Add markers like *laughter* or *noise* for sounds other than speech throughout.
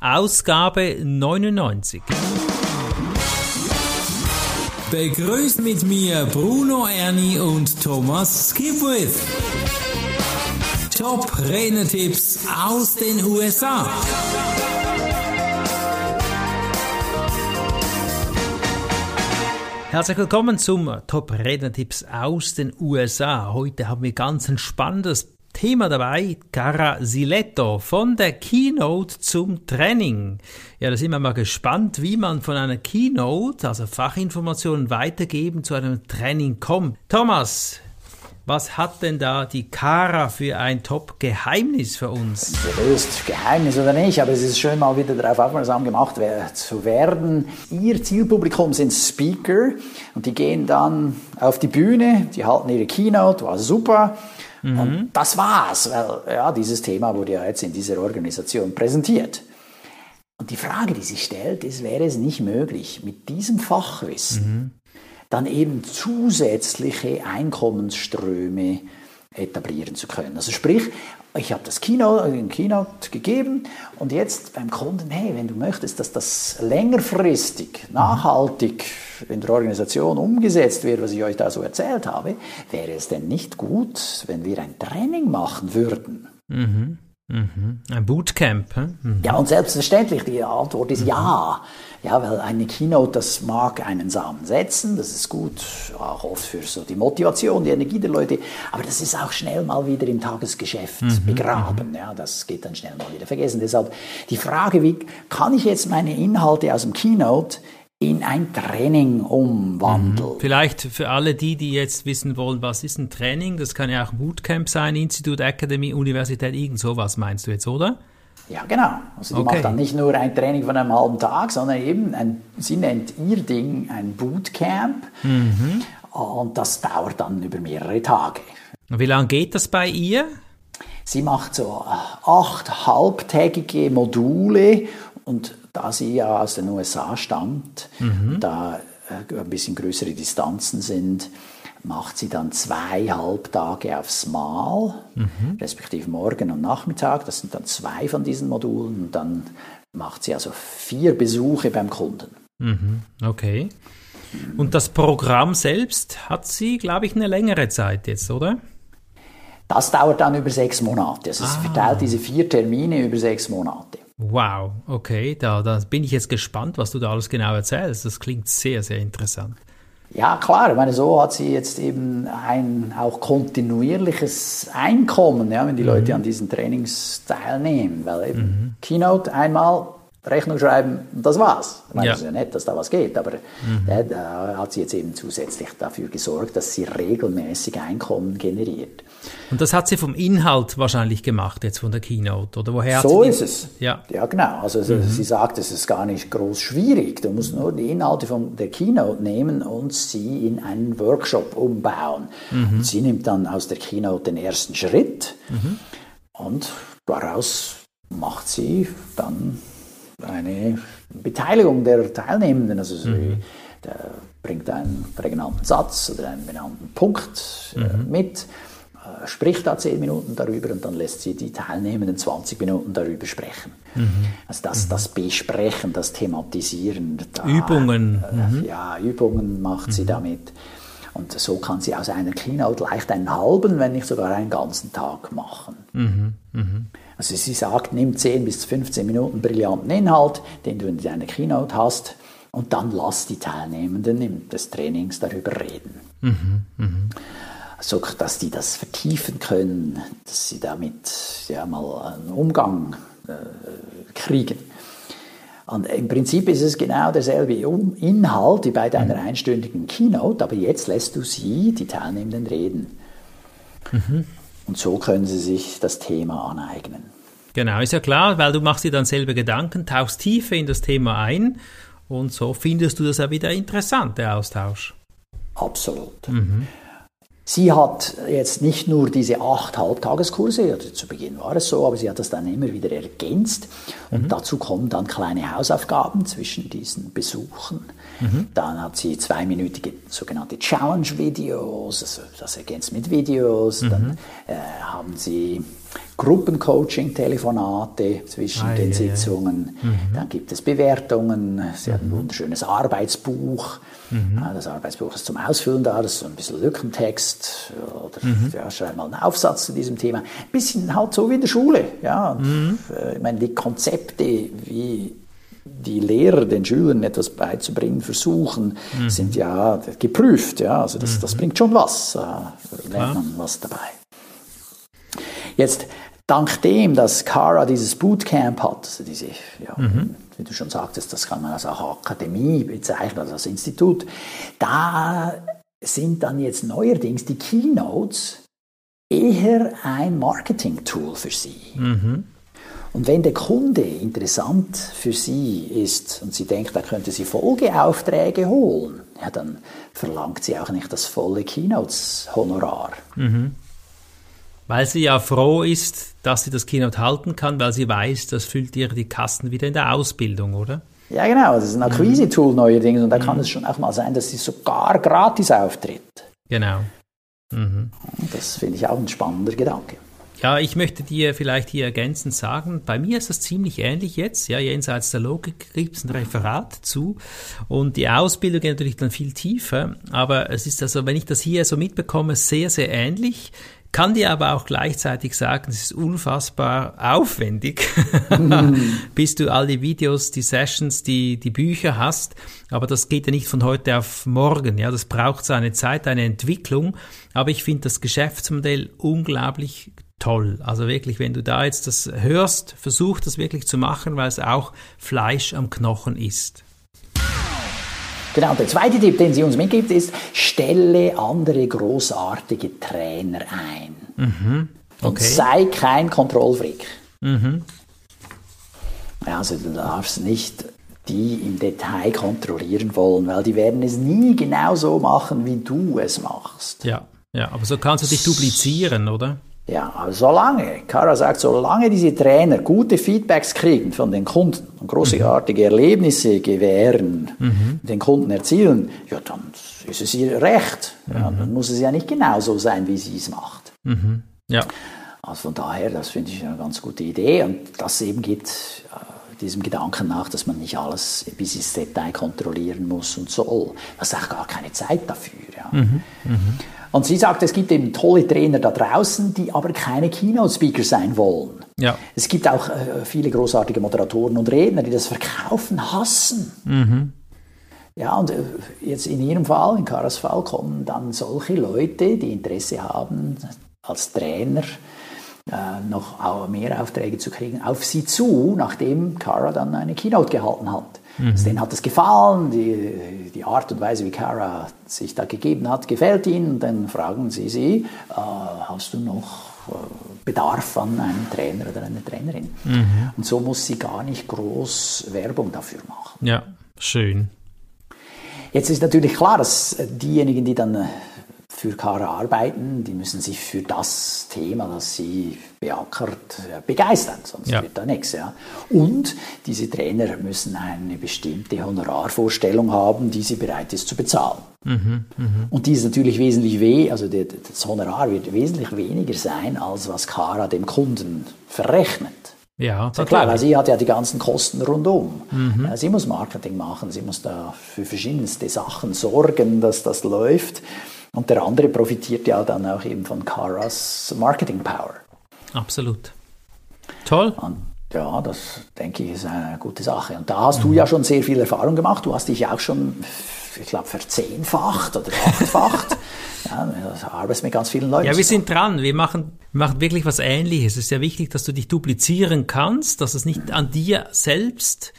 Ausgabe 99. Begrüßt mit mir Bruno Ernie und Thomas Skipwith. Top Renetipps aus den USA. Herzlich willkommen zum Top Rednertipps aus den USA. Heute haben wir ganz ein spannendes Thema dabei, Cara Siletto von der Keynote zum Training. Ja, da sind wir mal gespannt, wie man von einer Keynote, also Fachinformationen weitergeben, zu einem Training kommt. Thomas, was hat denn da die Cara für ein Top-Geheimnis für uns? Gelöst, Geheimnis oder nicht, aber es ist schön mal wieder darauf aufmerksam gemacht zu werden. Ihr Zielpublikum sind Speaker und die gehen dann auf die Bühne, die halten ihre Keynote, war super. Mhm. Und das war's, weil ja, dieses Thema wurde ja jetzt in dieser Organisation präsentiert. Und die Frage, die sich stellt, ist, wäre es nicht möglich, mit diesem Fachwissen mhm. dann eben zusätzliche Einkommensströme etablieren zu können. Also sprich, ich habe das Keynote, den Keynote gegeben und jetzt beim Kunden, hey, wenn du möchtest, dass das längerfristig, nachhaltig in der Organisation umgesetzt wird, was ich euch da so erzählt habe, wäre es denn nicht gut, wenn wir ein Training machen würden? Mhm. Mhm. Ein Bootcamp. Mhm. Ja, und selbstverständlich, die Antwort ist mhm. ja. Ja, weil eine Keynote, das mag einen Samen setzen, das ist gut, auch oft für so die Motivation, die Energie der Leute, aber das ist auch schnell mal wieder im Tagesgeschäft mhm. begraben. Mhm. Ja, das geht dann schnell mal wieder vergessen. Deshalb die Frage, wie kann ich jetzt meine Inhalte aus dem Keynote in ein Training umwandeln. Mhm. Vielleicht für alle die, die jetzt wissen wollen, was ist ein Training, das kann ja auch Bootcamp sein, Institut, Academy, Universität, irgend sowas meinst du jetzt, oder? Ja, genau. Also die okay. macht dann nicht nur ein Training von einem halben Tag, sondern eben, ein, sie nennt ihr Ding ein Bootcamp mhm. und das dauert dann über mehrere Tage. Und wie lange geht das bei ihr? Sie macht so äh, acht halbtägige Module und da sie ja aus den USA stammt, mhm. da äh, ein bisschen größere Distanzen sind, macht sie dann zwei Halbtage aufs Mal, mhm. respektive morgen und Nachmittag. Das sind dann zwei von diesen Modulen. Und dann macht sie also vier Besuche beim Kunden. Mhm. Okay. Und das Programm selbst hat sie, glaube ich, eine längere Zeit jetzt, oder? Das dauert dann über sechs Monate. Also ah. sie verteilt diese vier Termine über sechs Monate. Wow, okay, da, da bin ich jetzt gespannt, was du da alles genau erzählst. Das klingt sehr, sehr interessant. Ja, klar, ich meine, so hat sie jetzt eben ein auch kontinuierliches Einkommen, ja, wenn die mhm. Leute an diesen Trainings teilnehmen. Weil eben mhm. Keynote einmal, Rechnung schreiben, das war's. Ich meine, ja. es ist ja nett, dass da was geht, aber mhm. ja, da hat sie jetzt eben zusätzlich dafür gesorgt, dass sie regelmäßig Einkommen generiert. Und das hat sie vom Inhalt wahrscheinlich gemacht, jetzt von der Keynote, oder woher So ist es. Ja, ja genau. Also mhm. sie sagt, es ist gar nicht groß schwierig. Du musst nur die Inhalte von der Keynote nehmen und sie in einen Workshop umbauen. Mhm. sie nimmt dann aus der Keynote den ersten Schritt mhm. und daraus macht sie dann eine Beteiligung der Teilnehmenden. Also sie mhm. bringt einen prägnanten Satz oder einen benannten Punkt äh, mhm. mit äh, spricht da zehn Minuten darüber und dann lässt sie die Teilnehmenden 20 Minuten darüber sprechen. Mhm. Also das, mhm. das Besprechen, das Thematisieren. Da, Übungen. Äh, mhm. Ja, Übungen macht sie mhm. damit. Und so kann sie aus einer Keynote leicht einen halben, wenn nicht sogar einen ganzen Tag machen. Mhm. Mhm. Also sie sagt, nimm 10 bis 15 Minuten brillanten Inhalt, den du in deiner Keynote hast, und dann lass die Teilnehmenden des Trainings darüber reden. Mhm. Mhm so dass die das vertiefen können, dass sie damit ja mal einen Umgang äh, kriegen. Und im Prinzip ist es genau derselbe Inhalt wie bei deiner mhm. einstündigen Keynote, aber jetzt lässt du sie, die Teilnehmenden, reden. Mhm. Und so können sie sich das Thema aneignen. Genau, ist ja klar, weil du machst dir dann selber Gedanken, tauchst tiefer in das Thema ein und so findest du das ja wieder interessant, der Austausch. Absolut. Mhm. Sie hat jetzt nicht nur diese acht Halbtageskurse, also zu Beginn war es so, aber sie hat das dann immer wieder ergänzt. Und mhm. dazu kommen dann kleine Hausaufgaben zwischen diesen Besuchen. Mhm. Dann hat sie zweiminütige sogenannte Challenge-Videos, also das ergänzt mit Videos. Mhm. Dann äh, haben sie Gruppencoaching, Telefonate zwischen Ah, den ja, ja. Sitzungen. Dann gibt es Bewertungen. Sie hat ein wunderschönes Arbeitsbuch. Ja, Das Arbeitsbuch ist zum Ausfüllen da, das ist so ein bisschen Lückentext. Oder ja, schreib mal einen Aufsatz zu diesem Thema. Ein bisschen halt so wie in der Schule. Ja. Und, äh, Ich meine, die Konzepte, wie die Lehrer den Schülern etwas beizubringen versuchen, sind ja geprüft. Ja. Also das, das bringt schon was. Äh, lernt man was dabei. Jetzt, dank dem, dass Cara dieses Bootcamp hat, also diese, ja, wie du schon sagtest, das kann man als auch Akademie bezeichnen, also als Institut, da sind dann jetzt neuerdings die Keynotes eher ein Marketing-Tool für sie. Und wenn der Kunde interessant für sie ist und sie denkt, er könnte sie Folgeaufträge holen, ja, dann verlangt sie auch nicht das volle Keynotes-Honorar. Weil sie ja froh ist, dass sie das Keynote halten kann, weil sie weiß, das füllt ihr die Kassen wieder in der Ausbildung, oder? Ja, genau. Das ist ein Akquise-Tool neuerdings und da kann es schon auch mal sein, dass sie sogar gratis auftritt. Genau. Und Das finde ich auch ein spannender Gedanke. Ja, ich möchte dir vielleicht hier ergänzend sagen, bei mir ist das ziemlich ähnlich jetzt. Ja, jenseits der Logik gibt es ein Referat zu und die Ausbildung geht natürlich dann viel tiefer. Aber es ist also, wenn ich das hier so mitbekomme, sehr, sehr ähnlich. Kann dir aber auch gleichzeitig sagen, es ist unfassbar aufwendig, *laughs* bis du all die Videos, die Sessions, die, die Bücher hast. Aber das geht ja nicht von heute auf morgen. Ja, das braucht seine Zeit, eine Entwicklung. Aber ich finde das Geschäftsmodell unglaublich toll. Also wirklich, wenn du da jetzt das hörst, versuch das wirklich zu machen, weil es auch Fleisch am Knochen ist. Genau, der zweite Tipp, den sie uns mitgibt, ist, stelle andere großartige Trainer ein. Und Okay. sei kein Kontrollfreak. Ja, also du darfst nicht die im Detail kontrollieren wollen, weil die werden es nie genau so machen, wie du es machst. Ja, ja, aber so kannst du dich duplizieren, oder? Ja, aber solange, Kara sagt, solange diese Trainer gute Feedbacks kriegen von den Kunden und großartige Erlebnisse gewähren, den Kunden erzielen, ja, dann ist es ihr Recht. Ja, dann muss es ja nicht genauso sein, wie sie es macht. Ja, Also von daher, das finde ich eine ganz gute Idee und das eben geht äh, diesem Gedanken nach, dass man nicht alles bis ins Detail kontrollieren muss und soll. Das ist auch gar keine Zeit dafür. Ja. Und sie sagt, es gibt eben tolle Trainer da draußen, die aber keine Keynote-Speaker sein wollen. ja, Es gibt auch äh, viele großartige Moderatoren und Redner, die das Verkaufen hassen. Ja, und äh, jetzt in Ihrem Fall, in Karas Fall, kommen dann solche Leute, die Interesse haben, als Trainer äh, noch mehr Aufträge zu kriegen, auf Sie zu, nachdem Kara dann eine Keynote gehalten hat. Also denen hat es gefallen, die, die Art und Weise, wie Kara sich da gegeben hat, gefällt ihnen. Und dann fragen Sie sie, äh, hast du noch äh, Bedarf an einem Trainer oder einer Trainerin? Und so muss sie gar nicht groß Werbung dafür machen. ja, schön. Jetzt ist natürlich klar, dass diejenigen, die dann äh, für Kara arbeiten, die müssen sich für das Thema, das sie beackert, äh, begeistern, sonst Ja. wird da nichts. Ja. Und diese Trainer müssen eine bestimmte Honorarvorstellung haben, die sie bereit ist zu bezahlen. Und die ist natürlich wesentlich weh, also das Honorar wird wesentlich weniger sein, als was Kara dem Kunden verrechnet. Ja, ja klar, weil sie hat ja die ganzen Kosten rundum. Ja, sie muss Marketing machen, sie muss da für verschiedenste Sachen sorgen, dass das läuft. Und der andere profitiert ja dann auch eben von Caras Marketing Power. Absolut. Toll. Und ja, das denke ich ist eine gute Sache. Und da hast du ja schon sehr viel Erfahrung gemacht. Du hast dich auch schon, ich glaube, verzehnfacht oder achtfacht. *laughs* ja, du arbeitest mit ganz vielen Leuten. Ja, wir sind dran. Wir machen, wir machen wirklich was Ähnliches. Es ist ja wichtig, dass du dich duplizieren kannst, dass es nicht an dir selbst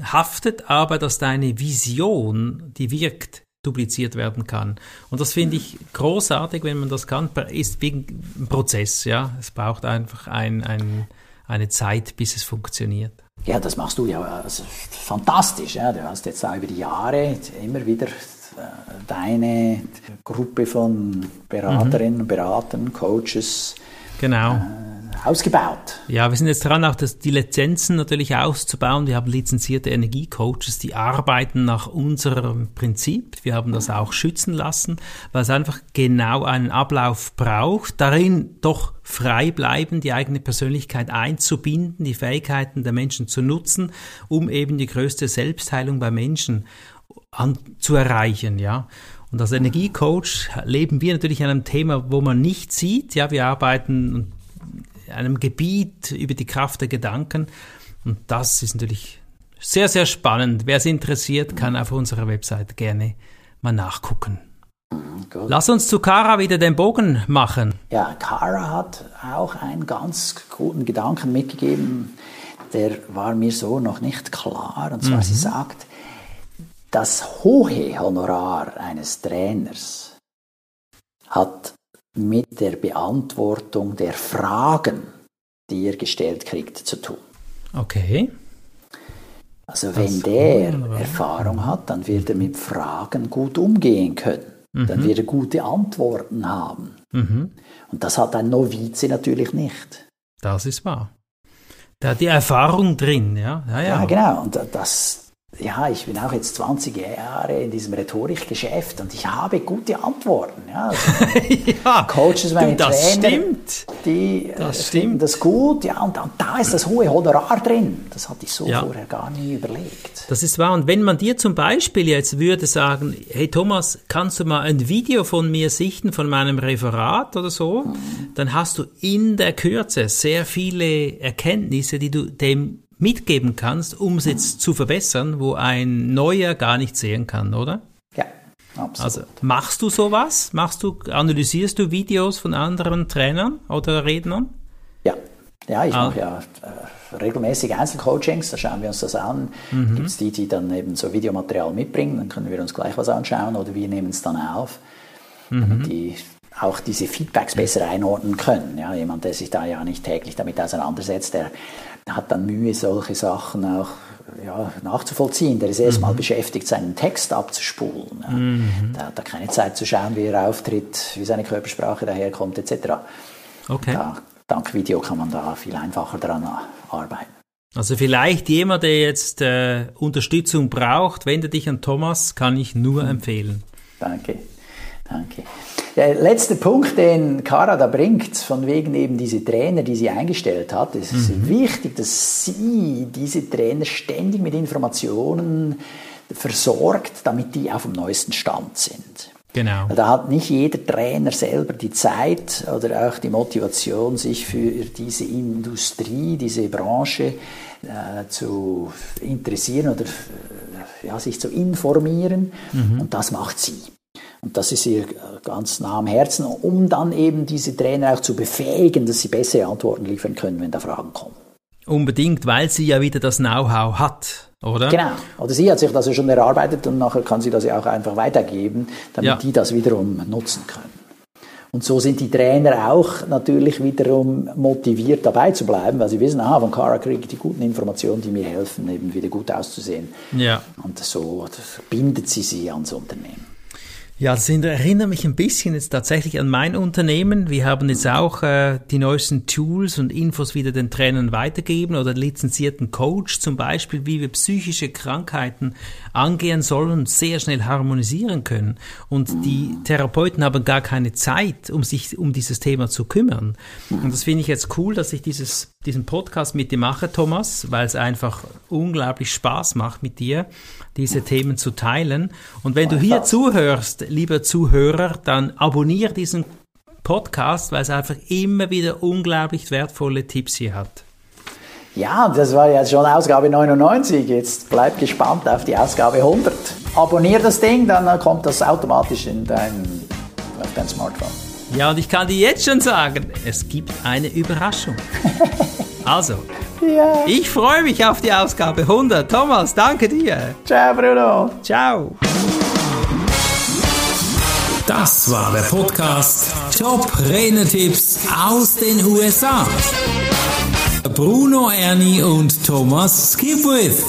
haftet, aber dass deine Vision, die wirkt, dupliziert werden kann. Und das finde ich großartig, wenn man das kann. Ist wegen ein Prozess, ja. Es braucht einfach ein, ein, eine Zeit, bis es funktioniert. Ja, das machst du ja also, fantastisch. Ja. Du hast jetzt auch über die Jahre immer wieder äh, deine Gruppe von Beraterinnen, Beratern, Coaches Genau. Ausgebaut. Ja, wir sind jetzt dran, auch das, die Lizenzen natürlich auszubauen. Wir haben lizenzierte Energiecoaches, die arbeiten nach unserem Prinzip. Wir haben das auch schützen lassen, weil es einfach genau einen Ablauf braucht, darin doch frei bleiben, die eigene Persönlichkeit einzubinden, die Fähigkeiten der Menschen zu nutzen, um eben die größte Selbstheilung bei Menschen an, zu erreichen, ja. Und als Energiecoach leben wir natürlich an einem Thema, wo man nicht sieht. Ja, wir arbeiten in einem Gebiet über die Kraft der Gedanken. Und das ist natürlich sehr, sehr spannend. Wer es interessiert, kann auf unserer Website gerne mal nachgucken. Gut. Lass uns zu Kara wieder den Bogen machen. Ja, Kara hat auch einen ganz guten Gedanken mitgegeben, der war mir so noch nicht klar. Und zwar, mhm. sie sagt, das hohe Honorar eines Trainers hat mit der Beantwortung der Fragen, die er gestellt kriegt, zu tun. Okay. Also wenn der Erfahrung hat, dann wird er mit Fragen gut umgehen können. Mhm. Dann wird er gute Antworten haben. Mhm. Und das hat ein Novize natürlich nicht. Das ist wahr. Da hat die Erfahrung drin, ja. Ja, ja. ja genau. Und das, ja, ich bin auch jetzt 20 Jahre in diesem Rhetorikgeschäft und ich habe gute Antworten. Ja, also *laughs* ja Coaches, meine du, das Trainer, stimmt. die das äh, finden das gut. Ja, und, und, da ist das hohe Honorar drin. Das hatte ich so ja. vorher gar nie überlegt. Das ist wahr. Und wenn man dir zum Beispiel jetzt würde sagen, hey Thomas, kannst du mal ein Video von mir sichten, von meinem Referat oder so, mhm. dann hast du in der Kürze sehr viele Erkenntnisse, die du dem mitgeben kannst, um es jetzt zu verbessern, wo ein Neuer gar nicht sehen kann, oder? Ja, absolut. Also machst du sowas? Machst du, analysierst du Videos von anderen Trainern oder Rednern? Ja, ja, ich ah. mache ja äh, regelmäßig Einzelcoachings, da schauen wir uns das an. Mhm. Gibt es die, die dann eben so Videomaterial mitbringen, dann können wir uns gleich was anschauen oder wir nehmen es dann auf, mhm. damit die auch diese Feedbacks besser einordnen können. Ja, jemand, der sich da ja nicht täglich damit auseinandersetzt, der hat dann Mühe, solche Sachen auch ja, nachzuvollziehen. Der ist erstmal mhm. beschäftigt, seinen Text abzuspulen. Ja. Mhm. Der hat da keine Zeit zu schauen, wie er auftritt, wie seine Körpersprache daherkommt, etc. Okay. Da, dank Video kann man da viel einfacher daran arbeiten. Also vielleicht jemand, der jetzt äh, Unterstützung braucht, wende dich an Thomas, kann ich nur mhm. empfehlen. Danke, danke. Der letzte Punkt, den Kara da bringt, von wegen eben diese Trainer, die sie eingestellt hat, es ist mhm. wichtig, dass sie diese Trainer ständig mit Informationen versorgt, damit die auf dem neuesten Stand sind. Genau. Da hat nicht jeder Trainer selber die Zeit oder auch die Motivation, sich für diese Industrie, diese Branche äh, zu interessieren oder äh, ja, sich zu informieren. Mhm. Und das macht sie. Und das ist ihr ganz nah am Herzen, um dann eben diese Trainer auch zu befähigen, dass sie bessere Antworten liefern können, wenn da Fragen kommen. Unbedingt, weil sie ja wieder das Know-how hat, oder? Genau. Oder sie hat sich das ja schon erarbeitet und nachher kann sie das ja auch einfach weitergeben, damit ja. die das wiederum nutzen können. Und so sind die Trainer auch natürlich wiederum motiviert dabei zu bleiben, weil sie wissen, aha, von Cara kriege ich die guten Informationen, die mir helfen, eben wieder gut auszusehen. Ja. Und so bindet sie sie ans Unternehmen. Ja, das erinnert mich ein bisschen jetzt tatsächlich an mein Unternehmen. Wir haben jetzt auch äh, die neuesten Tools und Infos wieder den Trainern weitergegeben oder lizenzierten Coach zum Beispiel, wie wir psychische Krankheiten angehen sollen und sehr schnell harmonisieren können. Und die Therapeuten haben gar keine Zeit, um sich um dieses Thema zu kümmern. Und das finde ich jetzt cool, dass ich dieses, diesen Podcast mit dir mache, Thomas, weil es einfach unglaublich Spaß macht mit dir, diese Themen zu teilen. Und wenn du hier zuhörst, lieber Zuhörer, dann abonniere diesen Podcast, weil es einfach immer wieder unglaublich wertvolle Tipps hier hat. Ja, das war jetzt schon Ausgabe 99. Jetzt bleib gespannt auf die Ausgabe 100. Abonnier das Ding, dann kommt das automatisch in dein, auf dein Smartphone. Ja, und ich kann dir jetzt schon sagen, es gibt eine Überraschung. *laughs* Also, ja. ich freue mich auf die Ausgabe 100. Thomas, danke dir. Ciao, Bruno. Ciao. Das war der Podcast Top Renetipps aus den USA. Bruno Ernie und Thomas Skipwith.